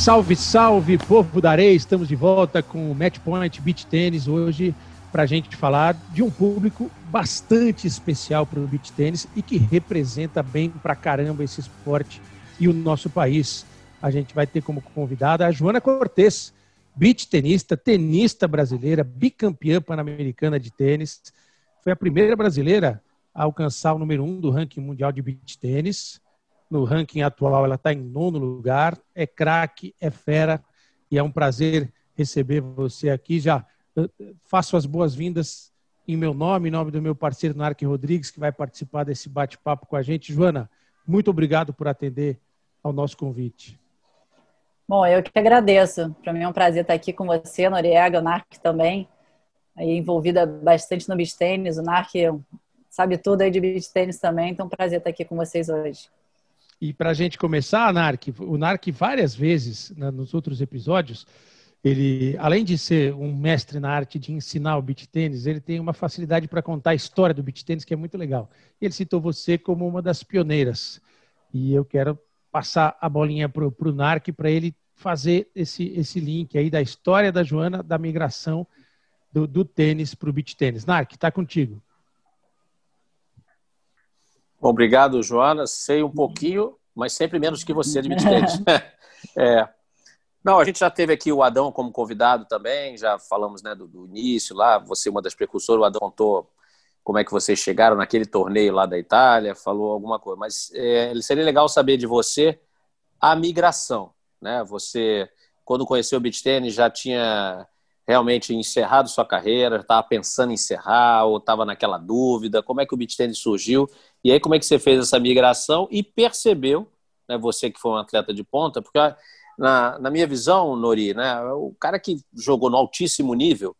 Salve, salve, povo da areia! Estamos de volta com o Match Point Beach Tênis hoje para a gente falar de um público bastante especial para o beach tênis e que representa bem pra caramba esse esporte e o nosso país. A gente vai ter como convidada a Joana Cortes, beach tenista, tenista brasileira, bicampeã pan-americana de tênis. Foi a primeira brasileira a alcançar o número um do ranking mundial de beach tênis. No ranking atual, ela está em nono lugar. É craque, é fera e é um prazer receber você aqui. Já eh, faço as boas-vindas em meu nome, em nome do meu parceiro Narque Rodrigues, que vai participar desse bate-papo com a gente. Joana, muito obrigado por atender ao nosso convite. Bom, eu que agradeço. Para mim é um prazer estar aqui com você, Noriega, o Narc também, aí envolvida bastante no beach tênis. O Narc sabe tudo aí de beach tênis também, então é um prazer estar aqui com vocês hoje. E para a gente começar, Narc, o Narc várias vezes né, nos outros episódios, ele, além de ser um mestre na arte de ensinar o beat tênis, ele tem uma facilidade para contar a história do beat tênis que é muito legal. Ele citou você como uma das pioneiras. E eu quero passar a bolinha para o Narc para ele fazer esse, esse link aí da história da Joana, da migração do, do tênis para o beat tênis. Narc, está contigo. Obrigado, Joana. Sei um pouquinho, mas sempre menos que você beach é. Não, a gente já teve aqui o Adão como convidado também, já falamos né, do, do início lá, você é uma das precursoras, o Adão contou como é que vocês chegaram naquele torneio lá da Itália, falou alguma coisa, mas é, seria legal saber de você a migração, né? Você, quando conheceu o beach tennis, já tinha realmente encerrado sua carreira, estava pensando em encerrar ou estava naquela dúvida? Como é que o beach tennis surgiu? E aí como é que você fez essa migração e percebeu, né, você que foi um atleta de ponta, porque na, na minha visão, Nori, né, o cara que jogou no altíssimo nível,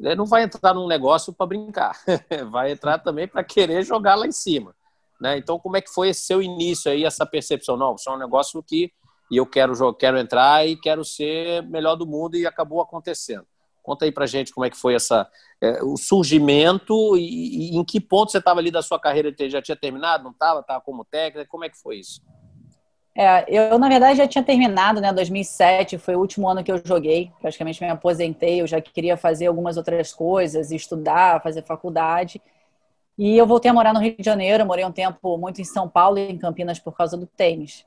ele não vai entrar num negócio para brincar, vai entrar também para querer jogar lá em cima. Né? Então, como é que foi esse seu início aí, essa percepção? Não, isso é um negócio que eu quero, quero entrar e quero ser melhor do mundo e acabou acontecendo. Conta aí pra gente como é que foi essa, é, o surgimento e, e, em que ponto você estava ali da sua carreira? Já tinha terminado? Não estava? Estava como técnica? Como é que foi isso? É, eu, na verdade, já tinha terminado, né? 2007 foi o último ano que eu joguei. Praticamente me aposentei. Eu já queria fazer algumas outras coisas, estudar, fazer faculdade. E eu voltei a morar no Rio de Janeiro. Morei um tempo muito em São Paulo e em Campinas por causa do tênis.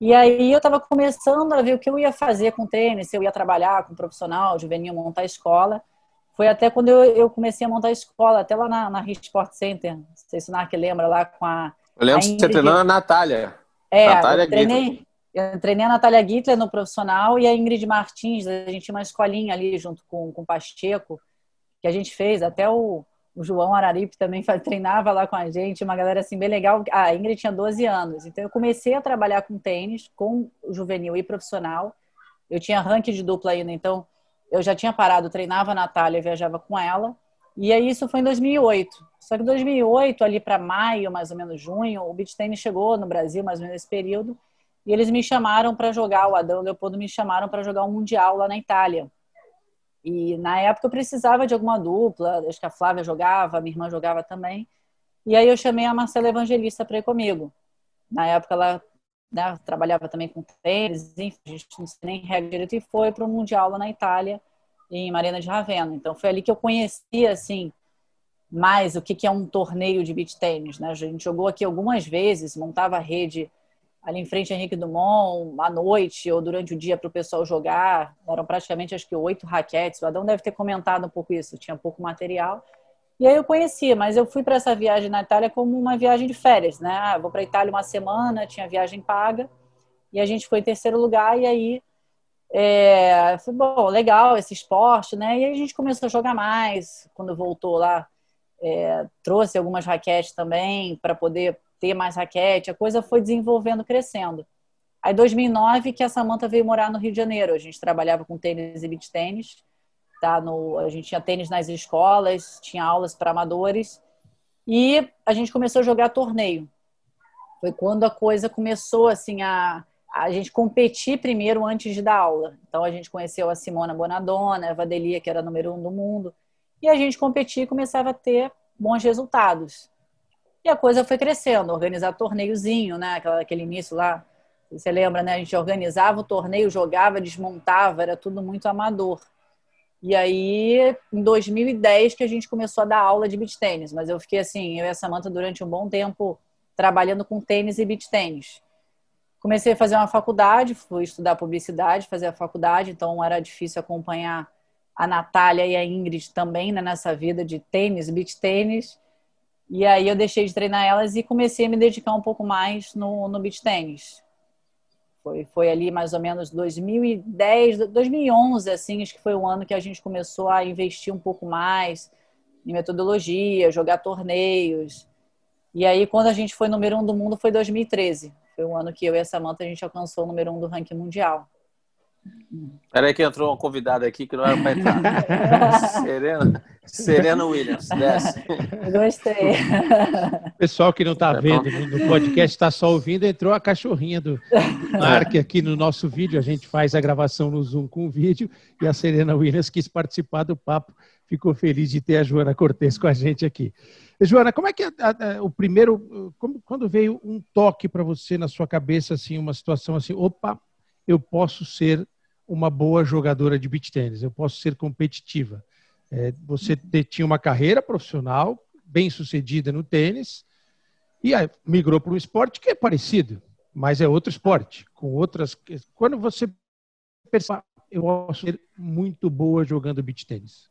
E aí eu estava começando a ver o que eu ia fazer com tênis, se eu ia trabalhar com profissional, juvenil, montar escola. Foi até quando eu, eu comecei a montar a escola, até lá na, na Sport Center. Não sei se o Narc lembra lá com a. Eu lembro que você treinou a Natália. É, Natália eu treinei, eu treinei a Natália Gittler no profissional e a Ingrid Martins. A gente tinha uma escolinha ali junto com, com o Pacheco, que a gente fez. Até o, o João Araripe também treinava lá com a gente, uma galera assim bem legal. A Ingrid tinha 12 anos, então eu comecei a trabalhar com tênis, com juvenil e profissional. Eu tinha ranking de dupla ainda, então eu já tinha parado, treinava a Natália, viajava com ela. E aí isso foi em 2008. Só que em 2008, ali para maio, mais ou menos junho, o beach tennis chegou no Brasil, mais ou menos nesse período, e eles me chamaram para jogar, o Adão e o Leopoldo me chamaram para jogar um mundial lá na Itália. E na época eu precisava de alguma dupla, acho que a Flávia jogava, minha irmã jogava também. E aí eu chamei a Marcela Evangelista para ir comigo. Na época ela né, trabalhava também com tênis, enfim, a gente não sei nem regra direito, e foi para o Mundial lá na Itália, em Marina de Ravenna. Então foi ali que eu conheci, assim, mais o que, que é um torneio de beach tênis. Né? A gente jogou aqui algumas vezes, montava a rede ali em frente a Henrique Dumont, à noite ou durante o dia para o pessoal jogar. Eram praticamente, acho que, oito raquetes. O Adão deve ter comentado um pouco isso, tinha pouco material. E aí eu conhecia, mas eu fui para essa viagem na Itália como uma viagem de férias, né? Ah, vou para a Itália uma semana, tinha viagem paga, e a gente foi em terceiro lugar, e aí é, foi bom, legal esse esporte, né? E aí a gente começou a jogar mais. Quando voltou lá, é, trouxe algumas raquetes também para poder ter mais raquete, a coisa foi desenvolvendo, crescendo. Aí, 2009, que a Samanta veio morar no Rio de Janeiro. A gente trabalhava com tênis e beach tênis. Tá? No, a gente tinha tênis nas escolas, tinha aulas para amadores. E a gente começou a jogar torneio. Foi quando a coisa começou assim a, a gente competir primeiro antes de dar aula. Então a gente conheceu a Simona Bonadonna, a Vadelia, que era número um do mundo. E a gente competia e começava a ter bons resultados. E a coisa foi crescendo, organizar torneiozinho, né? Aquele início lá, Você lembra, né? A gente organizava o torneio, jogava, desmontava, era tudo muito amador. E aí, em 2010, que a gente começou a dar aula de beach tênis. Mas eu fiquei assim, eu e a Samanta, durante um bom tempo, trabalhando com tênis e beach tênis. Comecei a fazer uma faculdade, fui estudar publicidade, fazer a faculdade, então era difícil acompanhar a Natália e a Ingrid também né, nessa vida de tênis, beach tênis. E aí eu deixei de treinar elas e comecei a me dedicar um pouco mais no, no beach tênis. Foi, foi ali mais ou menos 2010, 2011, assim, acho que foi o ano que a gente começou a investir um pouco mais em metodologia, jogar torneios. E aí, quando a gente foi número um do mundo, foi 2013. Foi o ano que eu e a Samanta a gente alcançou o número um do ranking mundial. Peraí que entrou uma convidada aqui que não era para entrar. Serena, Serena Williams, desce. Gostei. Pessoal que não está é vendo no podcast, está só ouvindo, entrou a cachorrinha do Mark aqui no nosso vídeo. A gente faz a gravação no Zoom com o vídeo e a Serena Williams quis participar do papo. Ficou feliz de ter a Joana Cortes com a gente aqui. Joana, como é que é a, a, o primeiro, como, quando veio um toque para você na sua cabeça, assim, uma situação assim, opa, eu posso ser uma boa jogadora de beach tênis, eu posso ser competitiva. É, você tinha uma carreira profissional bem sucedida no tênis e aí migrou para um esporte que é parecido, mas é outro esporte, com outras. Quando você percebe, eu posso ser muito boa jogando beach tênis.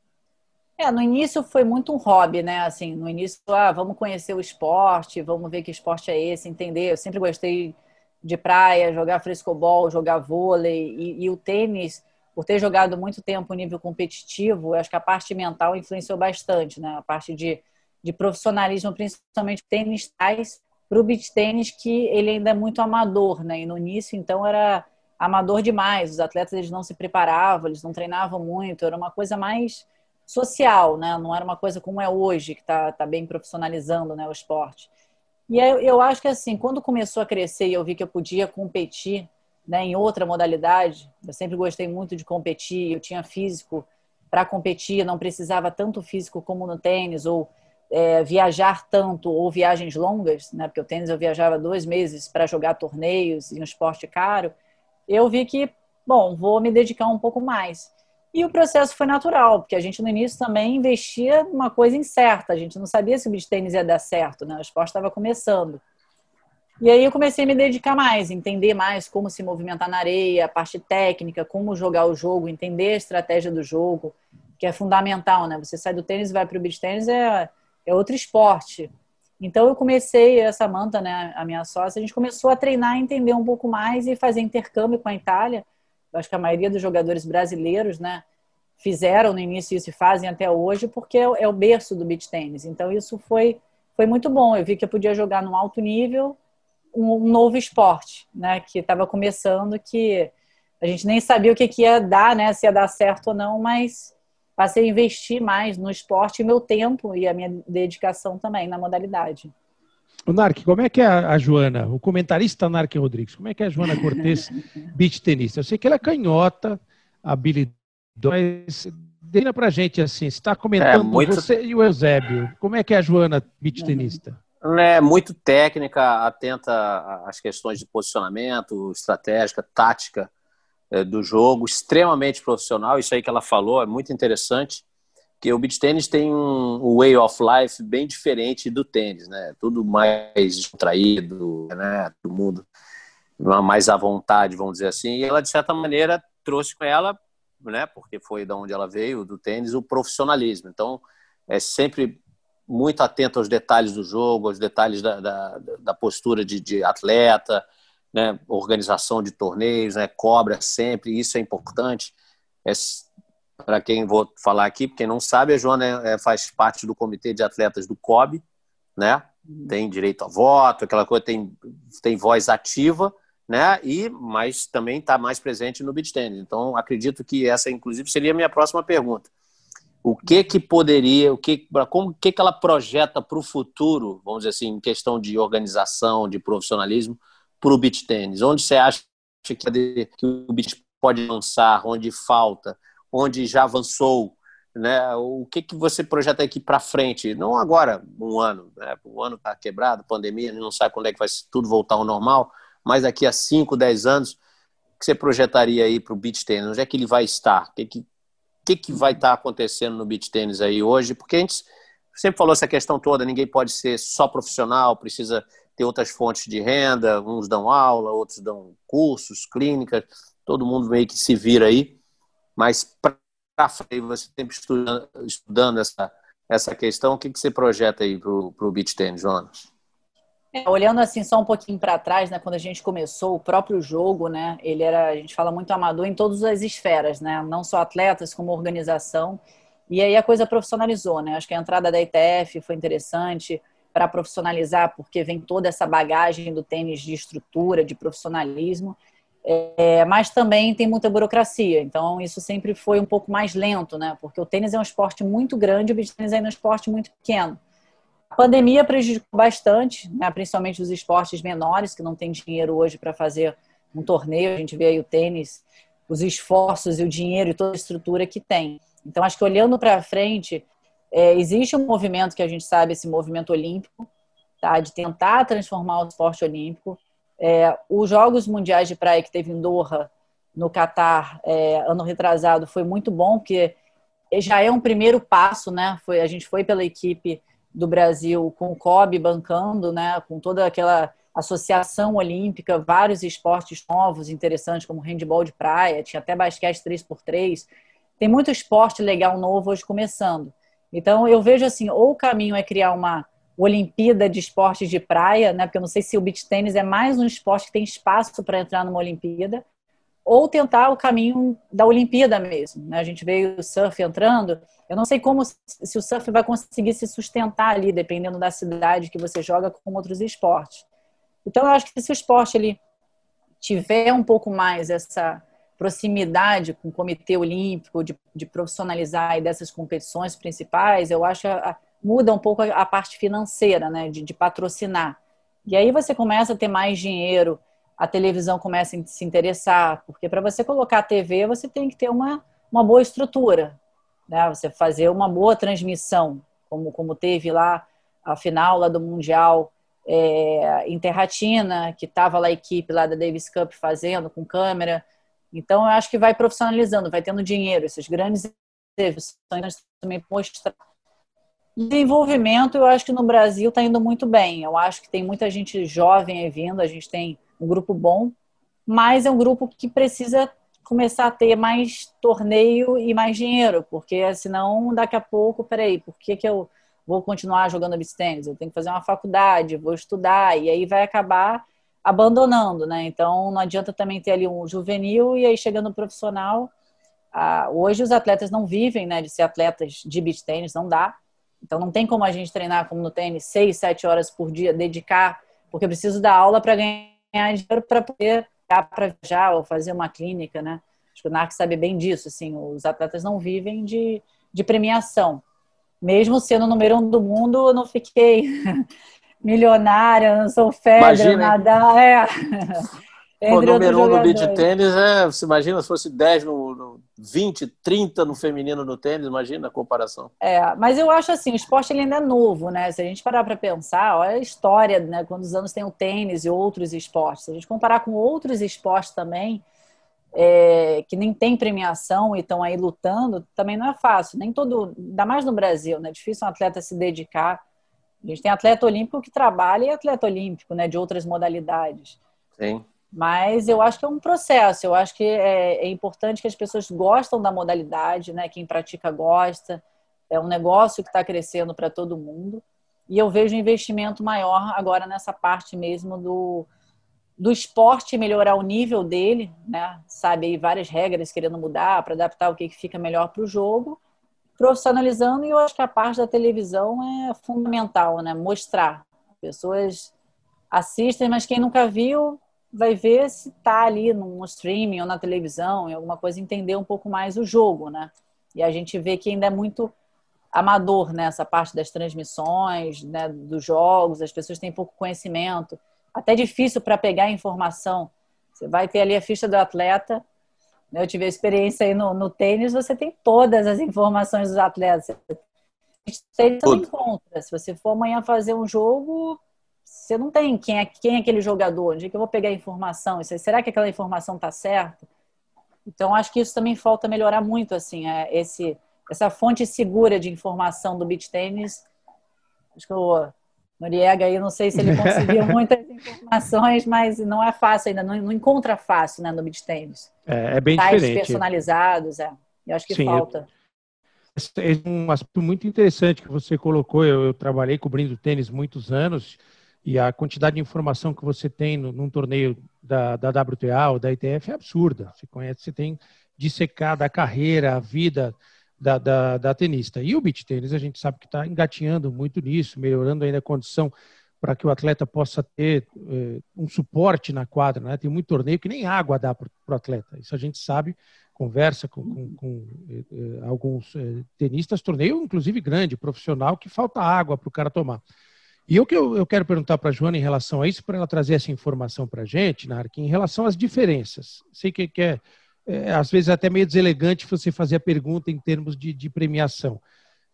É, no início foi muito um hobby, né? Assim, no início, ah, vamos conhecer o esporte, vamos ver que esporte é esse, entender. Eu sempre gostei de praia, jogar frescobol, jogar vôlei e, e, o tênis, por ter jogado muito tempo nível competitivo, acho que a parte mental influenciou bastante, né? A parte de, de profissionalismo, principalmente tênis traz para o beach tênis que ele ainda é muito amador, né? E no início, então, era amador demais. Os atletas eles não se preparavam, eles não treinavam muito, era uma coisa mais social, né? Não era uma coisa como é hoje, que está tá bem profissionalizando né, o esporte. E eu, eu acho que assim, quando começou a crescer e eu vi que eu podia competir né, em outra modalidade, eu sempre gostei muito de competir, eu tinha físico para competir, não precisava tanto físico como no tênis, ou é, viajar tanto, ou viagens longas, né, porque o tênis eu viajava dois meses para jogar torneios e um esporte caro, eu vi que, bom, vou me dedicar um pouco mais. E o processo foi natural, porque a gente no início também investia numa coisa incerta, a gente não sabia se o beach tênis ia dar certo, né? O esporte estava começando. E aí eu comecei a me dedicar mais, entender mais como se movimentar na areia, a parte técnica, como jogar o jogo, entender a estratégia do jogo, que é fundamental, né? Você sai do tênis e vai para o beach tênis é, é outro esporte. Então eu comecei, essa Samanta, né, a minha sócia, a gente começou a treinar, entender um pouco mais e fazer intercâmbio com a Itália acho que a maioria dos jogadores brasileiros, né, fizeram no início isso e fazem até hoje, porque é, é o berço do beach tênis. Então isso foi foi muito bom. Eu vi que eu podia jogar num alto nível um novo esporte, né, que estava começando, que a gente nem sabia o que, que ia dar, né, se ia dar certo ou não, mas passei a investir mais no esporte, meu tempo e a minha dedicação também na modalidade. O Narc, como é que é a, Joana, o comentarista Narc Rodrigues, como é que é a Joana Cortes, beach tenista? Eu sei que ela é canhota, habilidosa, mas defina pra gente assim, você está comentando é, muito... você e o Eusébio, como é que é a Joana, beach tenista? É muito técnica, atenta às questões de posicionamento, estratégica, tática é, do jogo, extremamente profissional, isso aí que ela falou é muito interessante que o beach tênis tem um way of life bem diferente do tênis, né? Tudo mais descontraído, né? Todo mundo mais à vontade, vamos dizer assim. E ela, de certa maneira, trouxe com ela, né? Porque foi da onde ela veio, do tênis, o profissionalismo. Então, é sempre muito atento aos detalhes do jogo, aos detalhes da, da, da postura de, de atleta, né? Organização de torneios, né? Cobra sempre, isso é importante. É para quem vou falar aqui, porque não sabe, a Joana é, faz parte do comitê de atletas do COB, né? Uhum. Tem direito a voto, aquela coisa, tem, tem voz ativa, né? E mas também está mais presente no beach tennis. Então acredito que essa, inclusive, seria a minha próxima pergunta. O que que poderia, o que, como que que ela projeta para o futuro, vamos dizer assim, em questão de organização, de profissionalismo, para o beach tennis? Onde você acha que, que o beach pode lançar, onde falta? Onde já avançou, né? O que, que você projeta aqui para frente? Não agora, um ano, né? um ano está quebrado, pandemia, não sabe quando é que vai tudo voltar ao normal, mas daqui a 5, 10 anos, o que você projetaria aí para o beach tênis? Onde é que ele vai estar? O que, que, que, que vai estar acontecendo no beach tênis aí hoje? Porque a gente sempre falou essa questão toda, ninguém pode ser só profissional, precisa ter outras fontes de renda, uns dão aula, outros dão cursos, clínicas, todo mundo meio que se vira aí, mas para frente, você sempre estudando, estudando essa, essa questão, o que, que você projeta aí para o beach tênis, Jonas? É, olhando assim só um pouquinho para trás, né, quando a gente começou o próprio jogo, né, ele era, a gente fala muito amador em todas as esferas, né, não só atletas como organização. E aí a coisa profissionalizou, né? Acho que a entrada da ITF foi interessante para profissionalizar, porque vem toda essa bagagem do tênis de estrutura, de profissionalismo. É, mas também tem muita burocracia, então isso sempre foi um pouco mais lento, né? Porque o tênis é um esporte muito grande, o beach tênis é um esporte muito pequeno. A pandemia prejudicou bastante, né? principalmente os esportes menores, que não tem dinheiro hoje para fazer um torneio. A gente vê aí o tênis, os esforços e o dinheiro e toda a estrutura que tem. Então, acho que olhando para frente, é, existe um movimento que a gente sabe, esse movimento olímpico, tá? de tentar transformar o esporte olímpico. É, os Jogos Mundiais de Praia que teve em Doha, no Catar, é, ano retrasado, foi muito bom, porque já é um primeiro passo, né? Foi, a gente foi pela equipe do Brasil com o COB bancando, né? Com toda aquela associação olímpica, vários esportes novos, interessantes, como handball de praia, tinha até basquete 3x3. Tem muito esporte legal novo hoje começando. Então, eu vejo assim, ou o caminho é criar uma Olimpíada de esportes de praia, né? Porque eu não sei se o beach tênis é mais um esporte que tem espaço para entrar numa Olimpíada, ou tentar o caminho da Olimpíada mesmo. Né? A gente veio o surf entrando. Eu não sei como se o surf vai conseguir se sustentar ali, dependendo da cidade que você joga com outros esportes. Então, eu acho que se o esporte ele tiver um pouco mais essa proximidade com o Comitê Olímpico, de, de profissionalizar e dessas competições principais, eu acho a, muda um pouco a, parte financeira, né, de, de, patrocinar. E aí você começa a ter mais dinheiro, a televisão começa a se interessar, porque para você colocar a TV, você tem que ter uma, uma boa estrutura, né, você fazer uma boa transmissão, como, como teve lá a final lá do Mundial é, Interratina, que estava lá a equipe lá da Davis Cup fazendo com câmera, então, eu acho que vai profissionalizando, vai tendo dinheiro, esses grandes eventos também mostrar. Desenvolvimento, eu acho que no Brasil está indo muito bem. Eu acho que tem muita gente jovem aí vindo, a gente tem um grupo bom, mas é um grupo que precisa começar a ter mais torneio e mais dinheiro, porque senão daqui a pouco, peraí, por que, que eu vou continuar jogando beach tennis? Eu tenho que fazer uma faculdade, vou estudar, e aí vai acabar abandonando, né? Então não adianta também ter ali um juvenil e aí chegando profissional. Ah, hoje os atletas não vivem, né, de ser atletas de beach tênis, não dá. Então não tem como a gente treinar como no tênis seis, sete horas por dia, dedicar, porque eu preciso dar aula para ganhar dinheiro para poder para viajar ou fazer uma clínica, né? Acho que o NARC sabe bem disso, assim, os atletas não vivem de, de premiação. Mesmo sendo o número um do mundo, eu não fiquei milionária, não sou Federer, nada. É. o número um no beat tênis é, você imagina se fosse 10 no, no 20, 30 no feminino no tênis, imagina a comparação. É, mas eu acho assim, o esporte ele ainda é novo, né? Se a gente parar para pensar, olha a história, né? Quantos anos tem o tênis e outros esportes. Se a gente comparar com outros esportes também, é, que nem tem premiação e estão aí lutando, também não é fácil. Nem todo, ainda mais no Brasil, né? É difícil um atleta se dedicar a gente tem atleta olímpico que trabalha e atleta olímpico, né, de outras modalidades. Sim. Mas eu acho que é um processo. Eu acho que é, é importante que as pessoas gostam da modalidade, né? Quem pratica gosta. É um negócio que está crescendo para todo mundo. E eu vejo um investimento maior agora nessa parte mesmo do, do esporte melhorar o nível dele, né? Sabe aí várias regras querendo mudar para adaptar o que fica melhor para o jogo profissionalizando e eu acho que a parte da televisão é fundamental, né? Mostrar. Pessoas assistem, mas quem nunca viu vai ver se tá ali no streaming ou na televisão, em alguma coisa, entender um pouco mais o jogo, né? E a gente vê que ainda é muito amador nessa né? parte das transmissões, né? dos jogos, as pessoas têm pouco conhecimento, até difícil para pegar informação. Você vai ter ali a ficha do atleta, eu tive a experiência aí no, no tênis, você tem todas as informações dos atletas. Tênis você encontra. Se você for amanhã fazer um jogo, você não tem quem é, quem é aquele jogador, onde é que eu vou pegar a informação? Será que aquela informação está certa? Então, acho que isso também falta melhorar muito, assim, é, esse, essa fonte segura de informação do beach tênis. Acho que o Noriega aí, não sei se ele conseguiu muitas informações, mas não é fácil ainda, não, não encontra fácil né, no beach tênis. É, é bem Sites diferente. personalizados, é. Eu acho que Sim, falta. Eu é um aspecto muito interessante que você colocou. Eu, eu, trabalhei cobrindo tênis muitos anos e a quantidade de informação que você tem no, num torneio da, da WTA ou da ITF é absurda. Você conhece, você tem dissecada a carreira, a vida da, da, da tenista. E o beach tênis, a gente sabe que está engatinhando muito nisso, melhorando ainda a condição para que o atleta possa ter eh, um suporte na quadra. Né? Tem muito torneio que nem água dá para o atleta. Isso a gente sabe conversa com, com, com eh, eh, alguns eh, tenistas, torneio inclusive grande, profissional, que falta água para o cara tomar. E o que eu, eu quero perguntar para a Joana em relação a isso, para ela trazer essa informação para a gente, Nark, em relação às diferenças. Sei que, que é, é, às vezes, até meio deselegante você fazer a pergunta em termos de, de premiação.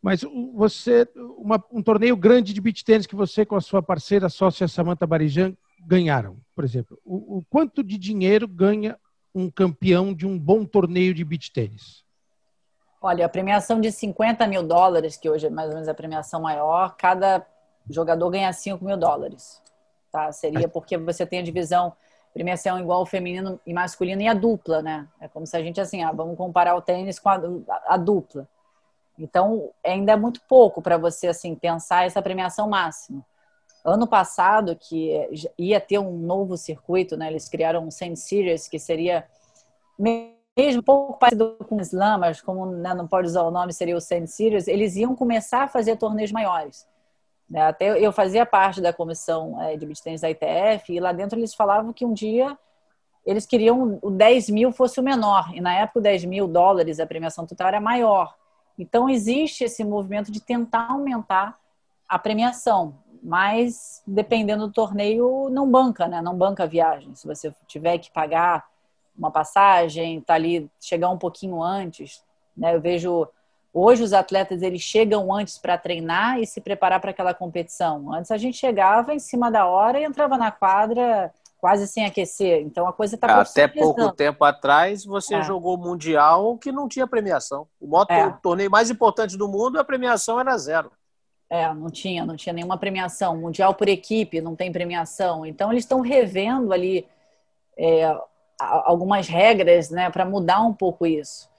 Mas você, uma, um torneio grande de beach tênis que você com a sua parceira sócia Samantha Barijan ganharam, por exemplo, o, o quanto de dinheiro ganha um campeão de um bom torneio de beach tênis? Olha, a premiação de 50 mil dólares, que hoje é mais ou menos a premiação maior, cada jogador ganha 5 mil dólares. Tá? Seria porque você tem a divisão premiação igual feminino e masculino e a dupla, né? É como se a gente assim, ah, vamos comparar o tênis com a, a, a dupla. Então, ainda é muito pouco para você assim pensar essa premiação máxima. Ano passado, que ia ter um novo circuito, né? Eles criaram um Sand Series, que seria mesmo um pouco parecido com o Slam, mas como né, não pode usar o nome, seria o Sand Series, eles iam começar a fazer torneios maiores. Né? Até eu fazia parte da comissão é, de tennis da ITF, e lá dentro eles falavam que um dia eles queriam o 10 mil fosse o menor, e na época o 10 mil dólares, a premiação total era maior. Então existe esse movimento de tentar aumentar a premiação mas dependendo do torneio, não banca, né? Não banca a viagem. Se você tiver que pagar uma passagem, tá ali, chegar um pouquinho antes, né? Eu vejo hoje os atletas eles chegam antes para treinar e se preparar para aquela competição. Antes a gente chegava em cima da hora e entrava na quadra quase sem aquecer. Então a coisa está Até pouco tempo atrás você é. jogou mundial que não tinha premiação. O, moto, é. o torneio mais importante do mundo a premiação era zero. É, não tinha, não tinha nenhuma premiação. Mundial por equipe, não tem premiação. Então, eles estão revendo ali é, algumas regras né, para mudar um pouco isso.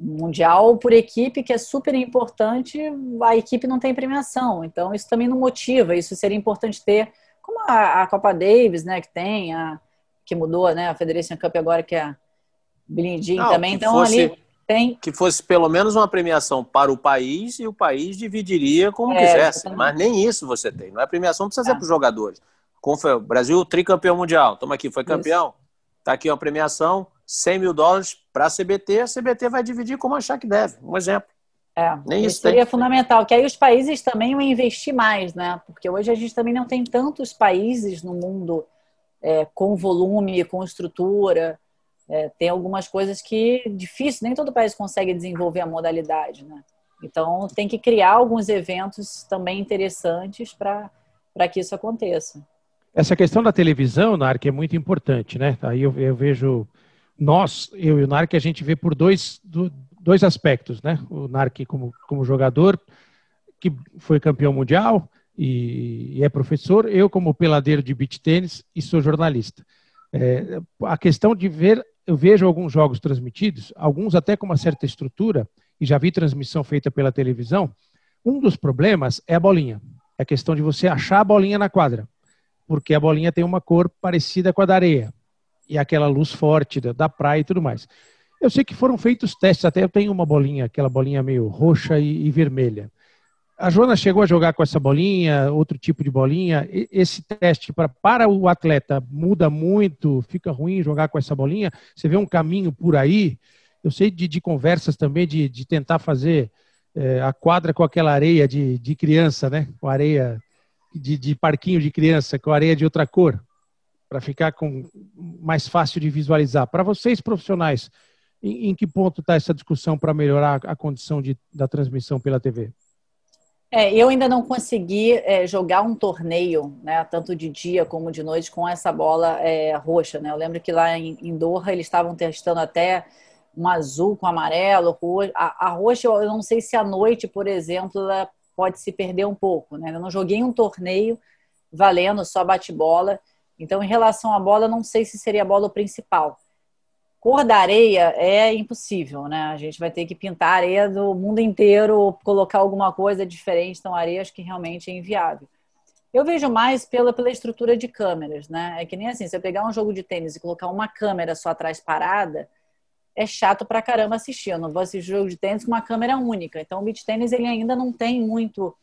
Mundial por equipe, que é super importante, a equipe não tem premiação. Então, isso também não motiva. Isso seria importante ter, como a, a Copa Davis, né, que tem, a, que mudou, né, a Federation Cup agora, que é a Jean também. Então, fosse... ali tem. Que fosse pelo menos uma premiação para o país e o país dividiria como é, quisesse. Mas nem isso você tem. Não é premiação, precisa ser é. para os jogadores. o Brasil, tricampeão mundial. Toma aqui, foi campeão. Está aqui uma premiação, 100 mil dólares para a CBT. A CBT vai dividir como achar que deve. Um exemplo. É, Nem isso seria tem. fundamental. Que aí os países também vão investir mais, né? Porque hoje a gente também não tem tantos países no mundo é, com volume, com estrutura. É, tem algumas coisas que difícil, nem todo país consegue desenvolver a modalidade, né? Então tem que criar alguns eventos também interessantes para que isso aconteça. Essa questão da televisão, Narc, é muito importante, né? Aí eu, eu vejo nós, eu e o Narc, a gente vê por dois, dois aspectos, né? O Narc como, como jogador, que foi campeão mundial e, e é professor, eu como peladeiro de beach tênis e sou jornalista. É, a questão de ver eu vejo alguns jogos transmitidos, alguns até com uma certa estrutura, e já vi transmissão feita pela televisão. Um dos problemas é a bolinha. É a questão de você achar a bolinha na quadra, porque a bolinha tem uma cor parecida com a da areia e aquela luz forte da, da praia e tudo mais. Eu sei que foram feitos testes, até eu tenho uma bolinha, aquela bolinha meio roxa e, e vermelha. A Joana chegou a jogar com essa bolinha, outro tipo de bolinha. Esse teste pra, para o atleta muda muito, fica ruim jogar com essa bolinha. Você vê um caminho por aí. Eu sei de, de conversas também de, de tentar fazer é, a quadra com aquela areia de, de criança, né? Com areia de, de parquinho de criança, com areia de outra cor, para ficar com mais fácil de visualizar. Para vocês profissionais, em, em que ponto está essa discussão para melhorar a condição de, da transmissão pela TV? É, eu ainda não consegui é, jogar um torneio, né, tanto de dia como de noite, com essa bola é, roxa. Né? Eu lembro que lá em, em Doha eles estavam testando até um azul com amarelo, roxo. A, a, roxa, eu não sei se à noite, por exemplo, ela pode se perder um pouco. Né? Eu não joguei um torneio valendo só bate-bola. Então, em relação à bola, não sei se seria a bola principal. Cor da areia é impossível, né? A gente vai ter que pintar a areia do mundo inteiro, colocar alguma coisa diferente. Então, areia acho que realmente é inviável. Eu vejo mais pela, pela estrutura de câmeras, né? É que nem assim, se eu pegar um jogo de tênis e colocar uma câmera só atrás parada, é chato pra caramba assistir. Eu não vou assistir jogo de tênis com uma câmera única. Então, o beach tênis ele ainda não tem muito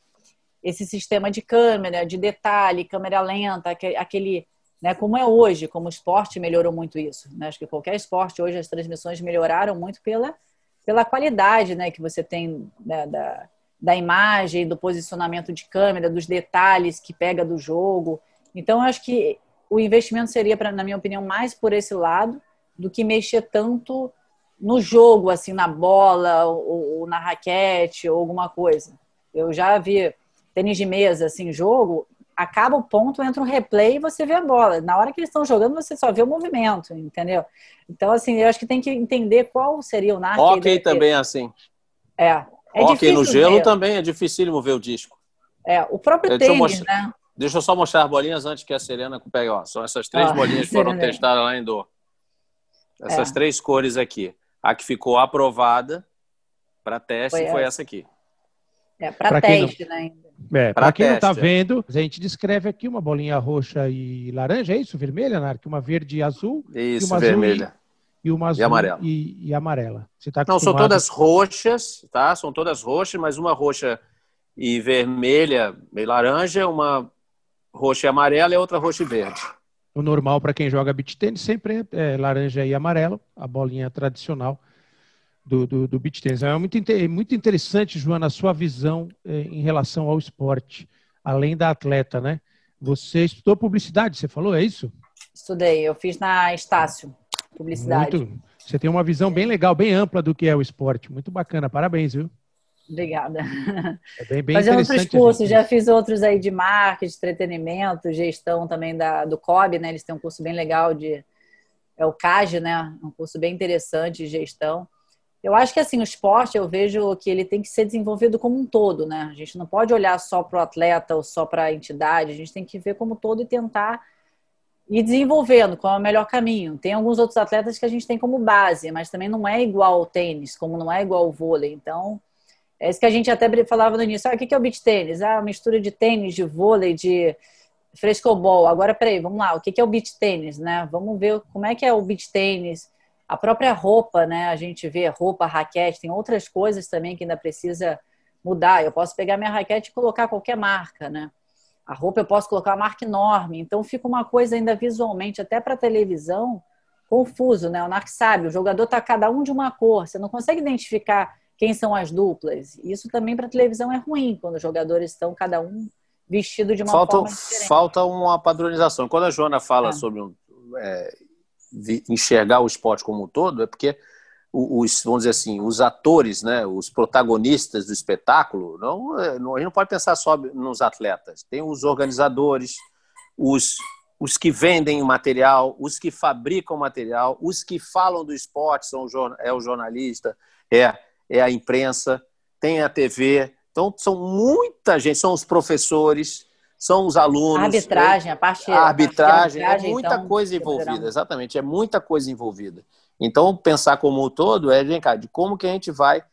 esse sistema de câmera, de detalhe, câmera lenta, aquele né? Como é hoje, como o esporte melhorou muito isso. Né? Acho que qualquer esporte hoje as transmissões melhoraram muito pela, pela qualidade né, que você tem né, da, da imagem, do posicionamento de câmera, dos detalhes que pega do jogo. Então, acho que o investimento seria, pra, na minha opinião, mais por esse lado do que mexer tanto no jogo, assim, na bola ou, ou na raquete ou alguma coisa. Eu já vi tênis de mesa, assim, jogo, acaba o ponto, entra um replay e você vê a bola. Na hora que eles estão jogando, você só vê o movimento, entendeu? Então, assim, eu acho que tem que entender qual seria o narco. Ok, também é assim. É. é ok, no gelo ver. também é difícil ver o disco. É, o próprio é, tênis, né? Deixa eu só mostrar as bolinhas antes que a Serena pegue. Ó, são essas três ah, bolinhas que foram testadas lá em Dor. Essas é. três cores aqui. A que ficou aprovada para teste foi, foi essa aqui. É, para teste, não... né? É, para quem não está vendo, a gente descreve aqui uma bolinha roxa e laranja, é isso? Vermelha, Narc? Uma verde e azul? Isso, e uma vermelha. Azul e, e uma azul e amarela. E, e amarela. Você tá não, são todas roxas, tá? São todas roxas, mas uma roxa e vermelha e laranja, uma roxa e amarela e outra roxa e verde. O normal para quem joga beach tênis sempre é, é laranja e amarelo, a bolinha tradicional do, do, do beach tennis. É muito, muito interessante, Joana, a sua visão eh, em relação ao esporte, além da atleta, né? Você estudou publicidade, você falou, é isso? Estudei, eu fiz na Estácio, publicidade. Muito, você tem uma visão bem legal, bem ampla do que é o esporte. Muito bacana, parabéns, viu? Obrigada. É bem, bem Fazer outros cursos, já fiz outros aí de marketing, entretenimento, gestão também da, do COB, né? Eles têm um curso bem legal de. É o CAGE, né? Um curso bem interessante de gestão. Eu acho que assim, o esporte eu vejo que ele tem que ser desenvolvido como um todo, né? A gente não pode olhar só para o atleta ou só para a entidade, a gente tem que ver como todo e tentar ir desenvolvendo qual é o melhor caminho. Tem alguns outros atletas que a gente tem como base, mas também não é igual ao tênis, como não é igual ao vôlei. Então, é isso que a gente até falava no início. Ah, o que é o beach tênis? Ah, mistura de tênis, de vôlei, de frescobol. Agora, peraí, vamos lá. O que é o beach tênis, né? Vamos ver como é que é o beach tênis a própria roupa, né? A gente vê roupa, raquete, tem outras coisas também que ainda precisa mudar. Eu posso pegar minha raquete e colocar qualquer marca, né? A roupa eu posso colocar uma marca enorme. Então fica uma coisa ainda visualmente, até para televisão, confuso, né? O NARC sabe, o jogador tá cada um de uma cor, você não consegue identificar quem são as duplas. Isso também para televisão é ruim, quando os jogadores estão cada um vestido de uma falta, forma diferente. Falta uma padronização. Quando a Joana fala é. sobre um, é, enxergar o esporte como um todo é porque os, vamos dizer assim, os atores, né, os protagonistas do espetáculo, não, é, não, a gente não pode pensar só nos atletas. Tem os organizadores, os, os que vendem material, os que fabricam material, os que falam do esporte, são é o jornalista, é, é a imprensa, tem a TV. Então, são muita gente, são os professores, são os alunos. A arbitragem, a parte. A arbitragem, a arbitragem é muita então, coisa envolvida, exatamente, é muita coisa envolvida. Então, pensar como um todo é, vem cá, de como que a gente vai,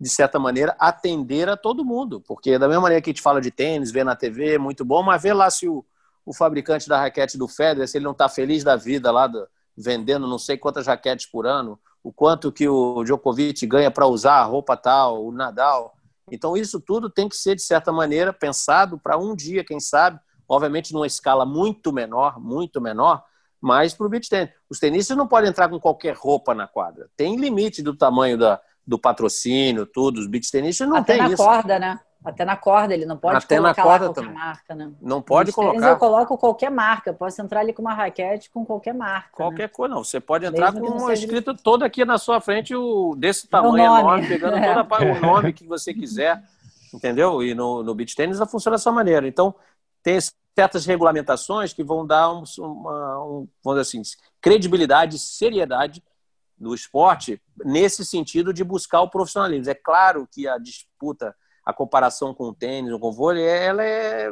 de certa maneira, atender a todo mundo. Porque da mesma maneira que a gente fala de tênis, vê na TV, é muito bom, mas vê lá se o, o fabricante da raquete do Federer, se ele não está feliz da vida lá, do, vendendo não sei quantas raquetes por ano, o quanto que o Djokovic ganha para usar a roupa tal, o Nadal. Então, isso tudo tem que ser, de certa maneira, pensado para um dia, quem sabe, obviamente numa escala muito menor, muito menor, mas para o beach tennis. Os tenistas não podem entrar com qualquer roupa na quadra. Tem limite do tamanho da, do patrocínio, tudo. Os beach tenistas não Até tem isso. Até na corda, né? Até na corda, ele não pode Até colocar na corda qualquer também. marca, né? Não pode colocar. Eu coloco qualquer marca, posso entrar ali com uma raquete com qualquer marca. Né? Qualquer né? coisa, não. Você pode entrar Mesmo com um escrito de... todo aqui na sua frente, o, desse tamanho enorme, pegando é. todo o nome que você quiser entendeu? E no, no beach tênis funciona dessa maneira. Então, tem certas regulamentações que vão dar um, uma, um, vamos dizer assim, credibilidade, seriedade no esporte nesse sentido de buscar o profissionalismo. É claro que a disputa, a comparação com o tênis ou com o vôlei, ela é,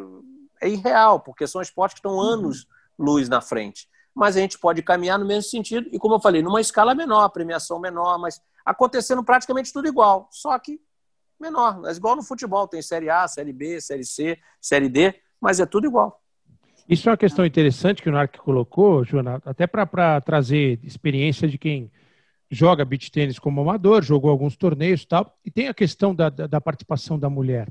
é irreal, porque são esportes que estão uhum. anos luz na frente. Mas a gente pode caminhar no mesmo sentido e, como eu falei, numa escala menor, premiação menor, mas acontecendo praticamente tudo igual, só que menor. Mas igual no futebol, tem Série A, Série B, Série C, Série D, mas é tudo igual. Isso é uma questão interessante que o Narc colocou, Joana, até para trazer experiência de quem joga beach tênis como amador, jogou alguns torneios e tal, e tem a questão da, da, da participação da mulher.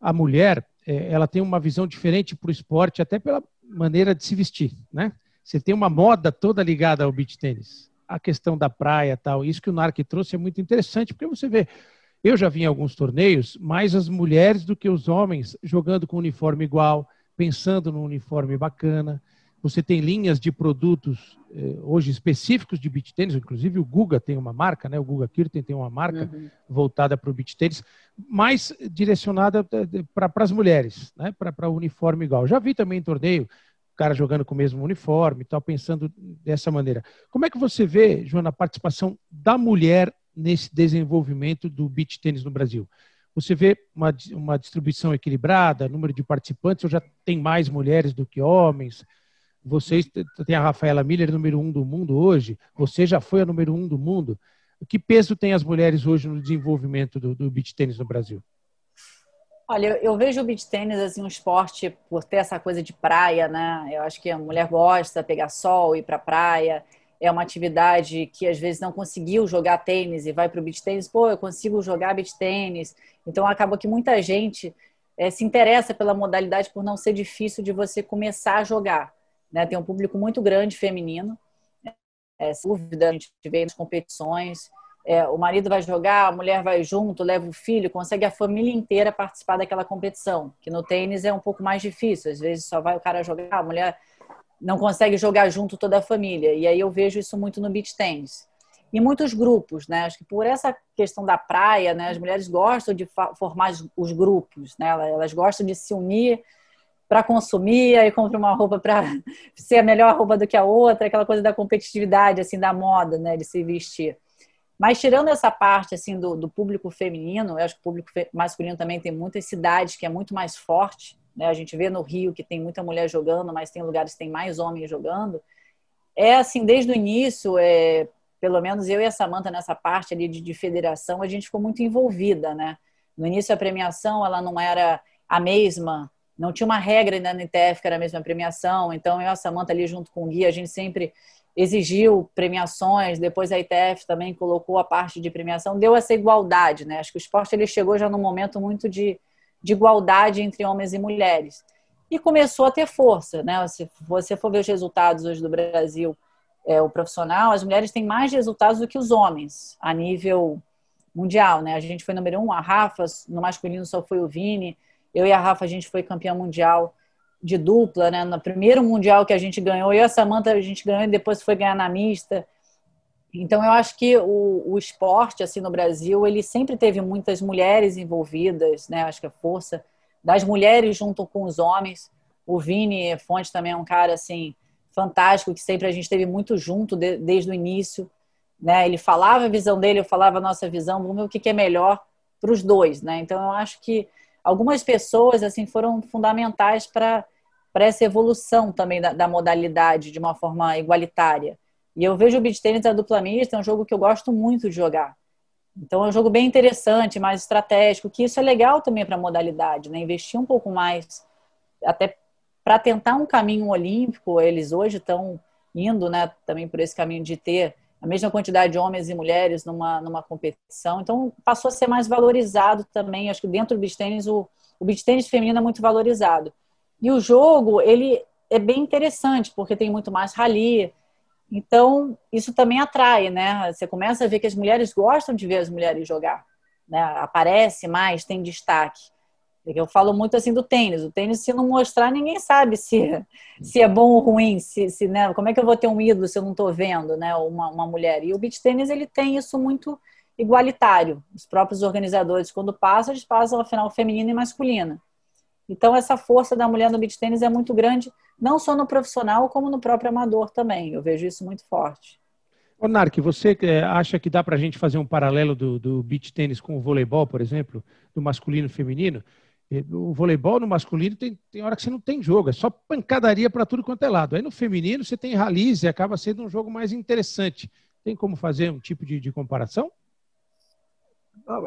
A mulher, é, ela tem uma visão diferente para o esporte, até pela maneira de se vestir, né? Você tem uma moda toda ligada ao beach tênis. A questão da praia tal, isso que o Narc trouxe é muito interessante, porque você vê, eu já vi em alguns torneios, mais as mulheres do que os homens jogando com uniforme igual, pensando num uniforme bacana. Você tem linhas de produtos eh, hoje específicos de beach tênis, inclusive o Guga tem uma marca, né? O Guga Kirten tem uma marca uhum. voltada para o beach tênis, mais direcionada eh, para as mulheres, né? Para o uniforme igual. Já vi também em torneio cara jogando com o mesmo uniforme e tal, pensando dessa maneira. Como é que você vê, Joana, a participação da mulher nesse desenvolvimento do beach tênis no Brasil? Você vê uma, uma distribuição equilibrada, número de participantes, ou já tem mais mulheres do que homens? Vocês têm a Rafaela Miller, número um do mundo hoje. Você já foi a número um do mundo. Que peso tem as mulheres hoje no desenvolvimento do, do beach tênis no Brasil? Olha, eu, eu, vejo o beach tênis assim um esporte por ter essa coisa de praia, né? Eu acho que a mulher gosta de pegar sol, ir para praia. É uma atividade que às vezes não conseguiu jogar tênis e vai para o beach tênis. Pô, eu consigo jogar beach tênis. Então acaba que muita gente é, se interessa pela modalidade por não ser difícil de você começar a jogar. Né? Tem um público muito grande feminino, é, sem dúvida, a gente vê nas competições. É, o marido vai jogar, a mulher vai junto, leva o filho, consegue a família inteira participar daquela competição. Que no tênis é um pouco mais difícil, às vezes só vai o cara jogar, a mulher não consegue jogar junto toda a família. E aí eu vejo isso muito no beach tênis. E muitos grupos, né? Acho que por essa questão da praia, né? As mulheres gostam de formar os grupos, né? Elas gostam de se unir para consumir, aí compra uma roupa para ser a melhor roupa do que a outra, aquela coisa da competitividade, assim, da moda, né, de se vestir. Mas tirando essa parte, assim, do, do público feminino, eu acho que o público masculino também tem muitas cidades que é muito mais forte, né, a gente vê no Rio que tem muita mulher jogando, mas tem lugares que tem mais homens jogando. É assim, desde o início, é, pelo menos eu e a Samanta nessa parte ali de, de federação, a gente ficou muito envolvida, né? No início a premiação, ela não era a mesma não tinha uma regra ainda no ITF que era a mesma premiação, então eu e a Samanta ali junto com o Gui, a gente sempre exigiu premiações, depois a ITF também colocou a parte de premiação, deu essa igualdade, né? Acho que o esporte ele chegou já num momento muito de, de igualdade entre homens e mulheres. E começou a ter força, né? Se você for ver os resultados hoje do Brasil, é, o profissional, as mulheres têm mais resultados do que os homens a nível mundial, né? A gente foi número um, a Rafa, no masculino só foi o Vini, eu e a Rafa, a gente foi campeã mundial de dupla, né? No primeiro mundial que a gente ganhou, eu e a Samanta, a gente ganhou e depois foi ganhar na mista. Então, eu acho que o, o esporte, assim, no Brasil, ele sempre teve muitas mulheres envolvidas, né? Acho que a força das mulheres junto com os homens. O Vini Fonte também é um cara, assim, fantástico, que sempre a gente teve muito junto de, desde o início, né? Ele falava a visão dele, eu falava a nossa visão, vamos ver o que, que é melhor para os dois, né? Então, eu acho que algumas pessoas assim foram fundamentais para para essa evolução também da, da, modalidade de uma forma igualitária. E eu vejo o beach tennis a dupla mista é um jogo que eu gosto muito de jogar. Então é um jogo bem interessante, mais estratégico, que isso é legal também para a modalidade, né? Investir um pouco mais até para tentar um caminho olímpico, eles hoje estão indo, né, também por esse caminho de ter a mesma quantidade de homens e mulheres numa, numa competição. Então, passou a ser mais valorizado também. Acho que dentro do beach tênis, o, o beach tênis feminino é muito valorizado. E o jogo, ele é bem interessante, porque tem muito mais rally. Então, isso também atrai, né? Você começa a ver que as mulheres gostam de ver as mulheres jogar. Né? Aparece mais, tem destaque. Eu falo muito assim do tênis. O tênis, se não mostrar, ninguém sabe se, se é bom ou ruim. Se, se, né, como é que eu vou ter um ídolo se eu não estou vendo né, uma, uma mulher? E o beach tênis ele tem isso muito igualitário. Os próprios organizadores, quando passam, eles passam a final feminina e masculina. Então, essa força da mulher no beach tênis é muito grande, não só no profissional, como no próprio amador também. Eu vejo isso muito forte. Ô, Nark, você é, acha que dá para a gente fazer um paralelo do, do beach tênis com o voleibol, por exemplo, do masculino e feminino? O voleibol no masculino tem, tem hora que você não tem jogo, é só pancadaria para tudo quanto é lado. Aí no feminino você tem rallies e acaba sendo um jogo mais interessante. Tem como fazer um tipo de, de comparação?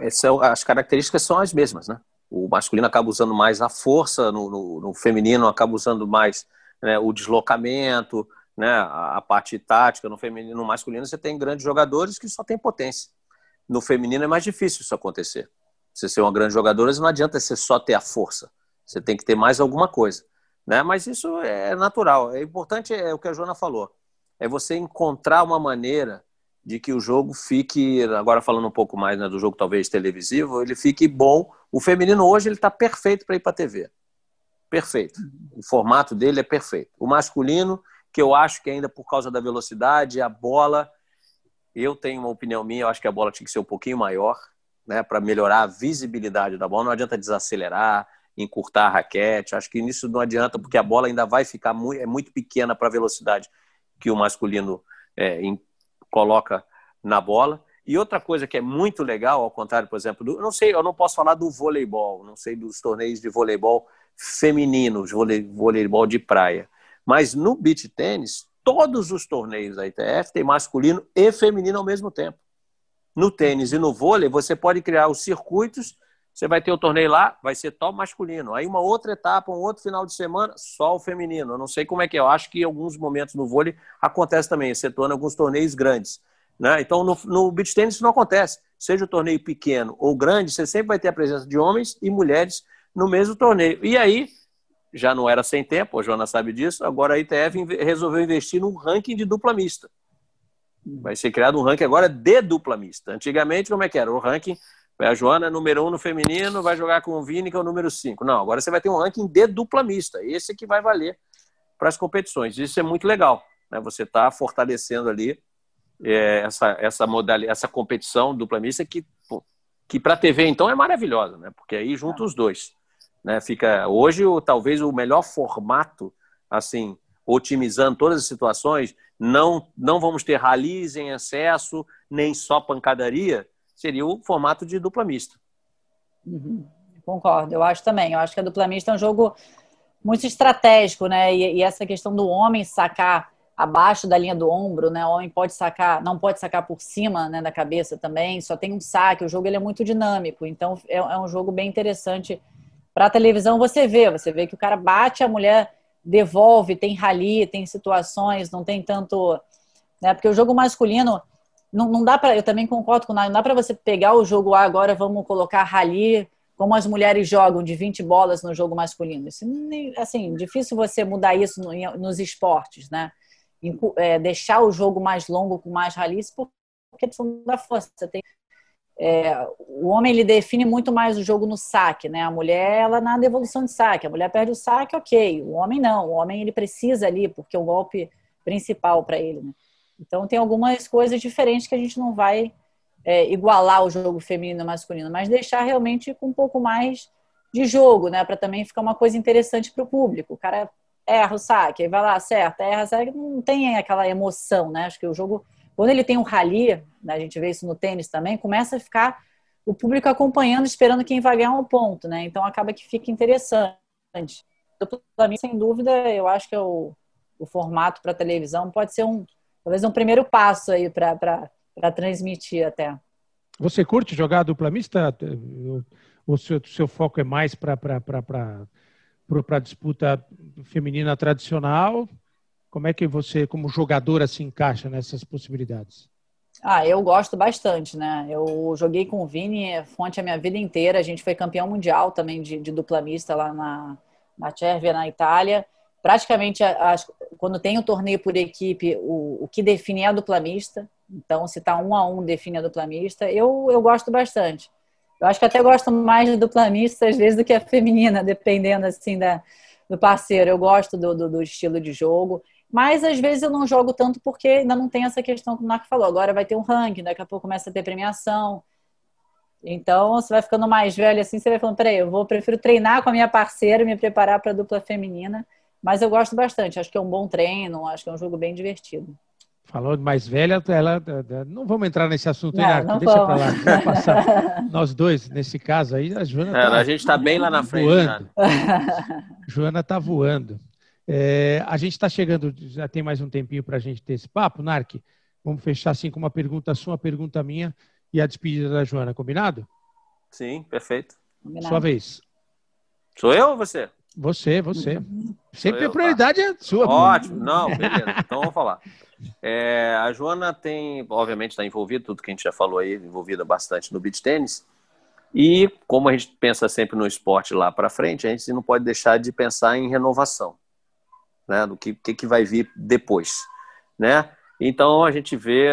Essa, as características são as mesmas, né? O masculino acaba usando mais a força, no, no, no feminino acaba usando mais né, o deslocamento, né, a, a, parte tática. No feminino, no masculino você tem grandes jogadores que só têm potência. No feminino é mais difícil isso acontecer. Você ser uma grande jogadora, não adianta você só ter a força. Você tem que ter mais alguma coisa. Né? Mas isso é natural. É importante, é o que a Joana falou. É você encontrar uma maneira de que o jogo fique, agora falando um pouco mais né, do jogo talvez televisivo, ele fique bom. O feminino hoje ele está perfeito para ir para a TV. Perfeito. O formato dele é perfeito. O masculino, que eu acho que ainda por causa da velocidade, a bola, eu tenho uma opinião minha, eu acho que a bola tinha que ser um pouquinho maior né, para melhorar a visibilidade da bola. Não adianta desacelerar, encurtar a raquete. Acho que nisso não adianta, porque a bola ainda vai ficar muito, é muito pequena para a velocidade que o masculino é, em, coloca na bola. E outra coisa que é muito legal, ao contrário, por exemplo, do, não sei, eu não posso falar do voleibol, não sei dos torneios de voleibol femininos, voleibol de praia. Mas no beach tênis, todos os torneios da ITF tem masculino e feminino ao mesmo tempo no tênis e no vôlei, você pode criar os circuitos. Você vai ter o torneio lá, vai ser só masculino. Aí uma outra etapa, um outro final de semana, só o feminino. Eu não sei como é que é. Eu acho que em alguns momentos no vôlei acontece também, excetuando alguns torneios grandes. Né? Então, no, no beach tênis isso não acontece. Seja o torneio pequeno ou grande, você sempre vai ter a presença de homens e mulheres no mesmo torneio. E aí, já não era sem tempo, a Joana sabe disso, agora a ITF resolveu investir num ranking de dupla mista. Vai ser criado um ranking agora de dupla mista. Antigamente, como é que era? O ranking, a Joana é número um no feminino, vai jogar com o Vini, que é o número cinco. Não, agora você vai ter um ranking de dupla mista. Esse que vai valer para as competições. Isso é muito legal. Né? Você está fortalecendo ali é, essa, essa, modalidade, essa competição dupla mista que, que para a TV, então, é maravilhosa, né? porque aí junta os dois. Né? Fica hoje o, talvez o melhor formato assim otimizando todas as situações, não, não vamos ter ralis em excesso, nem só pancadaria, seria o formato de dupla mista. Uhum. Concordo, eu acho também. Eu acho que a dupla mista é um jogo muito estratégico, né? E, e, essa questão do homem sacar abaixo da linha do ombro, né? O homem pode sacar, não pode sacar por cima, né, da cabeça também. Só tem um saque. O jogo ele é muito dinâmico, então é, é um jogo bem interessante para televisão. Você vê, você vê que o cara bate a mulher devolve, tem rally, tem situações, não tem tanto. Né? Porque o jogo masculino, não, não dá para. Eu também concordo com o não dá para você pegar o jogo A agora, vamos colocar rally, como as mulheres jogam de 20 bolas no jogo masculino. Isso, assim, difícil você mudar isso no, nos esportes, né? É, deixar o jogo mais longo com mais rallies, porque não dá força. Você tem é, o homem ele define muito mais o jogo no saque, né? A mulher ela na devolução de saque, a mulher perde o saque, ok. O homem não, o homem ele precisa ali porque é o golpe principal para ele. Né? Então tem algumas coisas diferentes que a gente não vai é, igualar o jogo feminino e masculino, mas deixar realmente com um pouco mais de jogo, né? Para também ficar uma coisa interessante para o público. O cara erra o saque, vai lá, acerta, erra, saque, não tem aquela emoção, né? Acho que o jogo quando ele tem um rally, né, a gente vê isso no tênis também, começa a ficar o público acompanhando, esperando quem vai ganhar um ponto, né? Então acaba que fica interessante. Para mim, sem dúvida, eu acho que é o, o formato para televisão pode ser um talvez um primeiro passo aí para transmitir até. Você curte jogar dupla mista? Ou seu, seu foco é mais para para disputa feminina tradicional como é que você, como jogadora, se encaixa nessas possibilidades? Ah, eu gosto bastante, né? Eu joguei com o Vini fonte a minha vida inteira. A gente foi campeão mundial também de, de dupla mista lá na, na Cervia, na Itália. Praticamente, as, quando tem o um torneio por equipe, o, o que define é a dupla mista. Então, se tá um a um, define a dupla mista. Eu, eu gosto bastante. Eu acho que até gosto mais de dupla mista, às vezes, do que a feminina, dependendo, assim, da, do parceiro, eu gosto do, do, do, estilo de jogo, mas às vezes eu não jogo tanto porque ainda não tem essa questão que o Marco falou. Agora vai ter um ranking, daqui a pouco começa a ter premiação. Então você vai ficando mais velho assim, você vai falando, peraí, eu vou prefiro treinar com a minha parceira, me preparar para a dupla feminina. Mas eu gosto bastante, acho que é um bom treino, acho que é um jogo bem divertido. Falou de mais velha, ela, não vamos entrar nesse assunto, não, aí, não deixa para lá, passar nós dois nesse caso aí. A Joana é, tá a gente está bem lá na frente. Voando. Joana está voando. É, a gente está chegando, já tem mais um tempinho para a gente ter esse papo, Narc. Vamos fechar assim com uma pergunta sua, uma pergunta minha e a despedida da Joana, combinado? Sim, perfeito. Combinado. Sua vez. Sou eu ou você? Você, você. Sempre a prioridade tá. é sua. Ótimo, não, beleza. Então vamos falar. É, a Joana tem, obviamente, está envolvida, tudo que a gente já falou aí, envolvida bastante no beach tênis. E como a gente pensa sempre no esporte lá para frente, a gente não pode deixar de pensar em renovação, né? Do que, que, que vai vir depois, né? Então a gente vê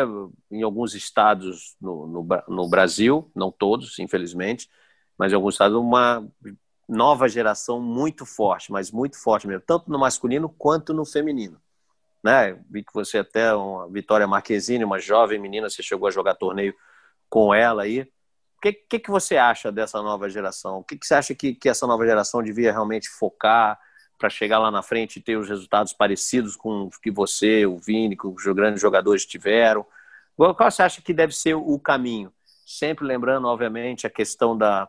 em alguns estados no, no, no Brasil, não todos, infelizmente, mas em alguns estados uma nova geração muito forte, mas muito forte mesmo, tanto no masculino quanto no feminino. Né? Vi que você até, uma Vitória Marquezine, uma jovem menina, você chegou a jogar torneio com ela aí. O que, que, que você acha dessa nova geração? O que, que você acha que, que essa nova geração devia realmente focar para chegar lá na frente e ter os resultados parecidos com o que você, o Vini, que os grandes jogadores tiveram? Qual você acha que deve ser o caminho? Sempre lembrando, obviamente, a questão da,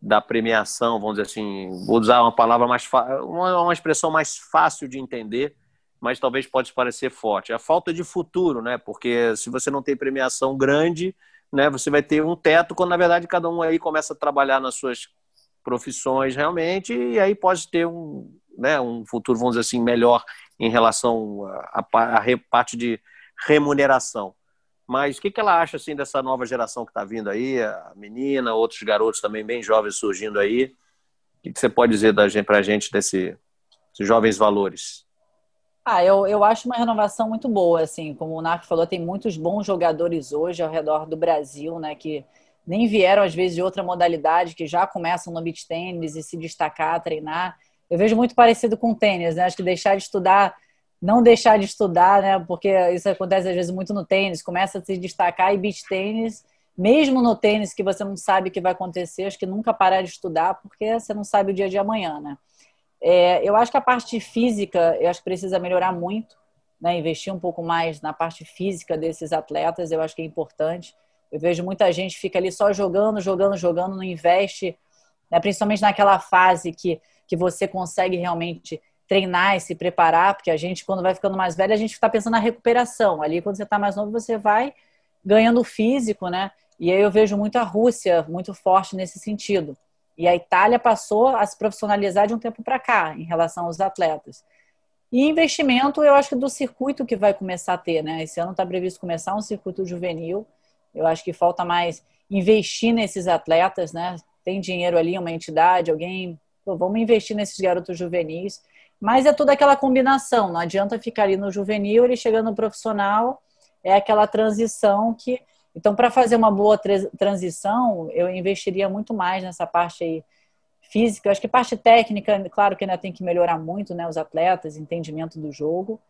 da premiação, vamos dizer assim, vou usar uma palavra mais uma, uma expressão mais fácil de entender, mas talvez pode parecer forte. A falta de futuro, né? Porque se você não tem premiação grande, né, você vai ter um teto quando na verdade cada um aí começa a trabalhar nas suas profissões realmente e aí pode ter um, né, um futuro, vamos dizer assim, melhor em relação à parte de remuneração. Mas o que, que ela acha assim dessa nova geração que está vindo aí, a menina, outros garotos também bem jovens surgindo aí? O que, que você pode dizer para a gente desse, desses jovens valores? Ah, eu, eu acho uma renovação muito boa, assim, como o Narco falou, tem muitos bons jogadores hoje ao redor do Brasil, né, que nem vieram às vezes de outra modalidade, que já começam no beach tênis e se destacar, treinar. Eu vejo muito parecido com o tênis, né? Acho que deixar de estudar não deixar de estudar, né? Porque isso acontece às vezes muito no tênis, começa a se destacar e beach tênis, mesmo no tênis que você não sabe o que vai acontecer, acho que nunca parar de estudar, porque você não sabe o dia de amanhã, né? É, eu acho que a parte física, eu acho que precisa melhorar muito, né? Investir um pouco mais na parte física desses atletas, eu acho que é importante. Eu vejo muita gente fica ali só jogando, jogando, jogando, não investe, né? principalmente naquela fase que, que você consegue realmente treinar e se preparar, porque a gente, quando vai ficando mais velho, a gente está pensando na recuperação. Ali, quando você está mais novo, você vai ganhando físico, né? E aí eu vejo muito a Rússia muito forte nesse sentido. E a Itália passou a se profissionalizar de um tempo para cá, em relação aos atletas. E investimento, eu acho que do circuito que vai começar a ter, né? Esse ano está previsto começar um circuito juvenil. Eu acho que falta mais investir nesses atletas, né? Tem dinheiro ali, uma entidade, alguém. Pô, vamos investir nesses garotos juvenis mas é toda aquela combinação, não adianta ficar ali no juvenil, ele chegando no profissional, é aquela transição que. Então, para fazer uma boa transição, eu investiria muito mais nessa parte aí física. Eu acho que parte técnica, claro que ainda tem que melhorar muito, né? Os atletas, entendimento do jogo.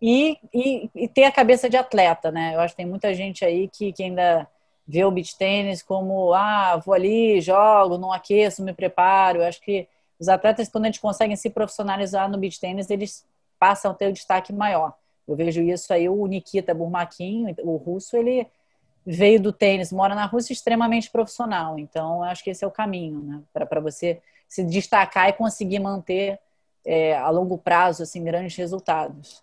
E, e, e, ter a cabeça de atleta, né? Eu acho que tem muita gente aí que, que ainda vê o beach tênis como, ah, vou ali, jogo, não aqueço, me preparo. Eu acho que os atletas, quando eles conseguem se profissionalizar no beach tênis, eles passam a ter um destaque maior. Eu vejo isso aí, o Nikita Burmakin, o russo, ele veio do tênis, mora na Rússia extremamente profissional. Então, acho que esse é o caminho, né? Para você se destacar e conseguir manter é, a longo prazo assim grandes resultados.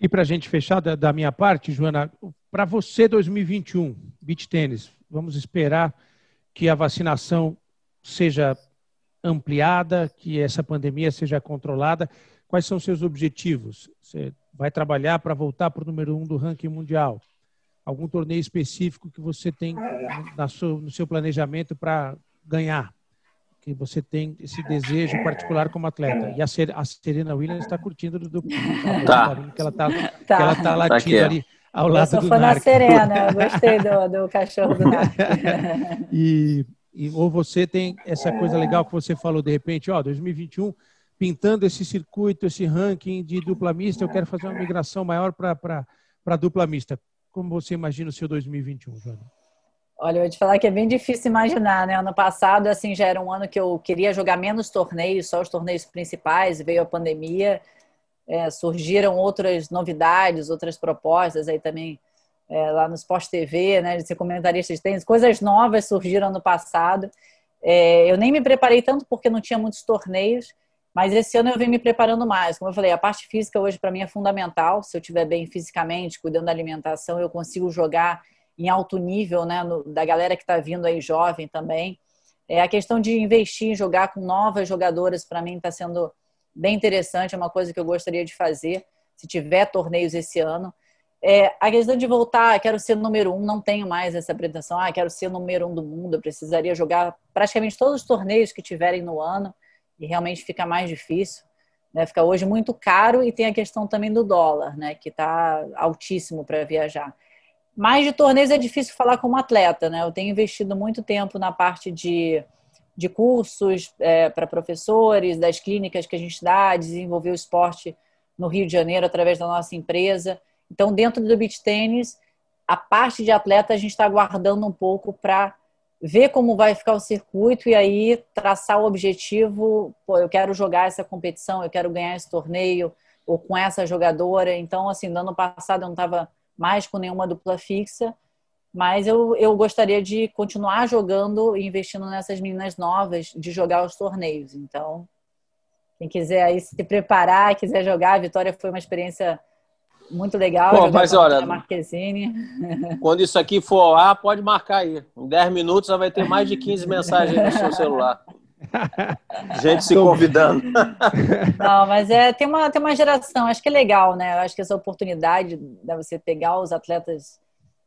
E para a gente fechar da, da, minha parte, Joana, para você 2021, beach tênis, vamos esperar que a vacinação seja ampliada, que essa pandemia seja controlada. Quais são seus objetivos? Você vai trabalhar para voltar para o número um do ranking mundial? Algum torneio específico que você tem no seu planejamento para ganhar? Que você tem esse desejo particular como atleta. E a, Serena Williams está curtindo do, do tá. que ela está tá. ela tá, latindo tá ali ao lado eu sou do fã da Serena, gostei do, do cachorro do Narc. e e, ou você tem essa coisa legal que você falou de repente, ó, 2021 pintando esse circuito, esse ranking de dupla mista, eu quero fazer uma migração maior para a dupla mista. Como você imagina o seu 2021, Joana? Olha, eu vou te falar que é bem difícil imaginar, né? Ano passado, assim, já era um ano que eu queria jogar menos torneios, só os torneios principais, veio a pandemia, é, surgiram outras novidades, outras propostas aí também é, lá no Sport TV, né, de ser comentarista de tênis, coisas novas surgiram no passado. É, eu nem me preparei tanto porque não tinha muitos torneios, mas esse ano eu venho me preparando mais. Como eu falei, a parte física hoje para mim é fundamental. Se eu estiver bem fisicamente, cuidando da alimentação, eu consigo jogar em alto nível, né, no, da galera que está vindo aí jovem também. É, a questão de investir em jogar com novas jogadoras, para mim, está sendo bem interessante, é uma coisa que eu gostaria de fazer, se tiver torneios esse ano. É, a questão de voltar, quero ser número um, não tenho mais essa pretensão, ah, quero ser número um do mundo, eu precisaria jogar praticamente todos os torneios que tiverem no ano, e realmente fica mais difícil. Né? Fica hoje muito caro e tem a questão também do dólar, né? que está altíssimo para viajar. Mais de torneios é difícil falar como atleta, né? Eu tenho investido muito tempo na parte de, de cursos é, para professores, das clínicas que a gente dá, desenvolver o esporte no Rio de Janeiro através da nossa empresa. Então, dentro do beach tênis, a parte de atleta a gente está aguardando um pouco para ver como vai ficar o circuito e aí traçar o objetivo. Pô, eu quero jogar essa competição, eu quero ganhar esse torneio ou com essa jogadora. Então, assim, no ano passado eu não estava mais com nenhuma dupla fixa, mas eu, eu gostaria de continuar jogando e investindo nessas meninas novas, de jogar os torneios. Então, quem quiser aí se preparar, quiser jogar, a Vitória foi uma experiência muito legal. Bom, mas olha, Marquezine. quando isso aqui for ao ar, pode marcar aí. Em 10 minutos já vai ter mais de 15 mensagens no seu celular. Gente se convidando. Não, mas é, tem, uma, tem uma geração, acho que é legal, né? Eu acho que essa oportunidade de você pegar os atletas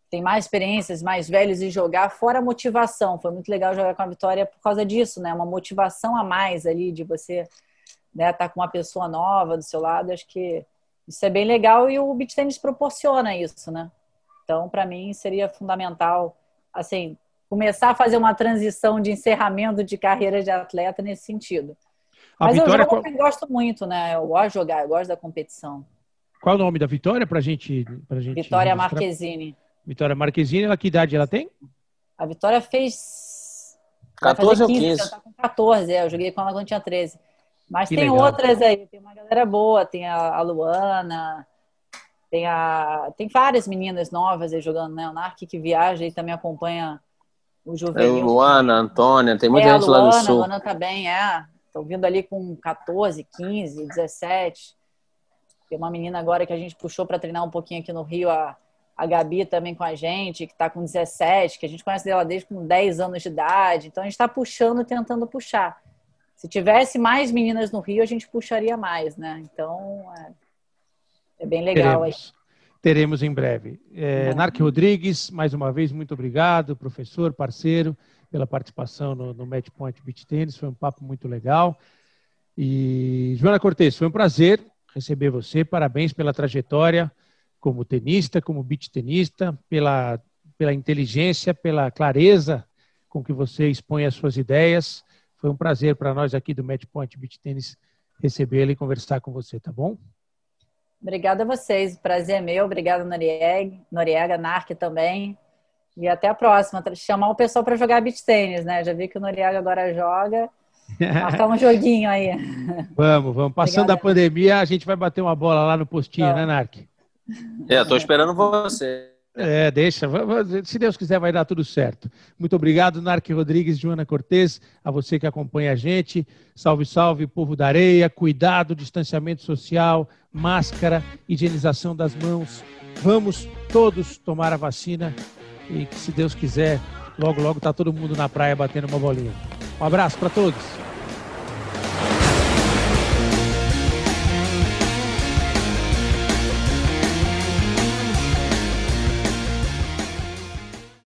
tem mais experiências, mais velhos e jogar, fora a motivação. Foi muito legal jogar com a Vitória por causa disso, né? Uma motivação a mais ali de você né, estar tá com uma pessoa nova do seu lado. Acho que isso é bem legal e o beach tennis proporciona isso, né? Então, para mim, seria fundamental, assim, começar a fazer uma transição de encerramento de carreira de atleta nesse sentido. A Mas Vitória, eu jogo, qual... gosto muito, né? Eu gosto de jogar, eu gosto da competição. Qual é o nome da Vitória pra gente? Pra gente Vitória registrar? Marquezine. Vitória Marquezine, ela que idade ela tem? A Vitória fez 14 ou 15. 15. Ela tá com 14, é, eu joguei com ela quando tinha 13. Mas que tem legal. outras aí, tem uma galera boa, tem a, Luana, tem a. Tem várias meninas novas aí jogando, né? O Narc que viaja e também acompanha o juvenil. É Luana, Antônia, tem muita é, gente Luana, lá no sul. A Luana também, é. Estão vindo ali com 14, 15, 17. Tem uma menina agora que a gente puxou para treinar um pouquinho aqui no Rio, a, a Gabi também com a gente, que está com 17, que a gente conhece dela desde com 10 anos de idade. Então a gente está puxando, tentando puxar. Se tivesse mais meninas no Rio, a gente puxaria mais, né? Então é, é bem legal Teremos. aí teremos em breve. É, Narque Rodrigues, mais uma vez, muito obrigado, professor, parceiro, pela participação no, no Match Point Beach Tennis, foi um papo muito legal. E, Joana Cortes, foi um prazer receber você, parabéns pela trajetória como tenista, como beach tenista, pela, pela inteligência, pela clareza com que você expõe as suas ideias. Foi um prazer para nós aqui do Match Point Beach Tennis recebê-la e conversar com você, tá bom? Obrigada a vocês, o prazer é meu. Obrigada, Noriega, Noriega, Narc também. E até a próxima. Chamar o pessoal para jogar beach tênis, né? Já vi que o Noriega agora joga. Marcar um joguinho aí. Vamos, vamos. Passando Obrigada. a pandemia, a gente vai bater uma bola lá no postinho, né, Narc? É, estou esperando você. É, deixa. Se Deus quiser, vai dar tudo certo. Muito obrigado, Narque Rodrigues, Joana Cortez, a você que acompanha a gente. Salve, salve, povo da areia. Cuidado, distanciamento social, máscara, higienização das mãos. Vamos todos tomar a vacina e que, se Deus quiser, logo, logo está todo mundo na praia batendo uma bolinha. Um abraço para todos.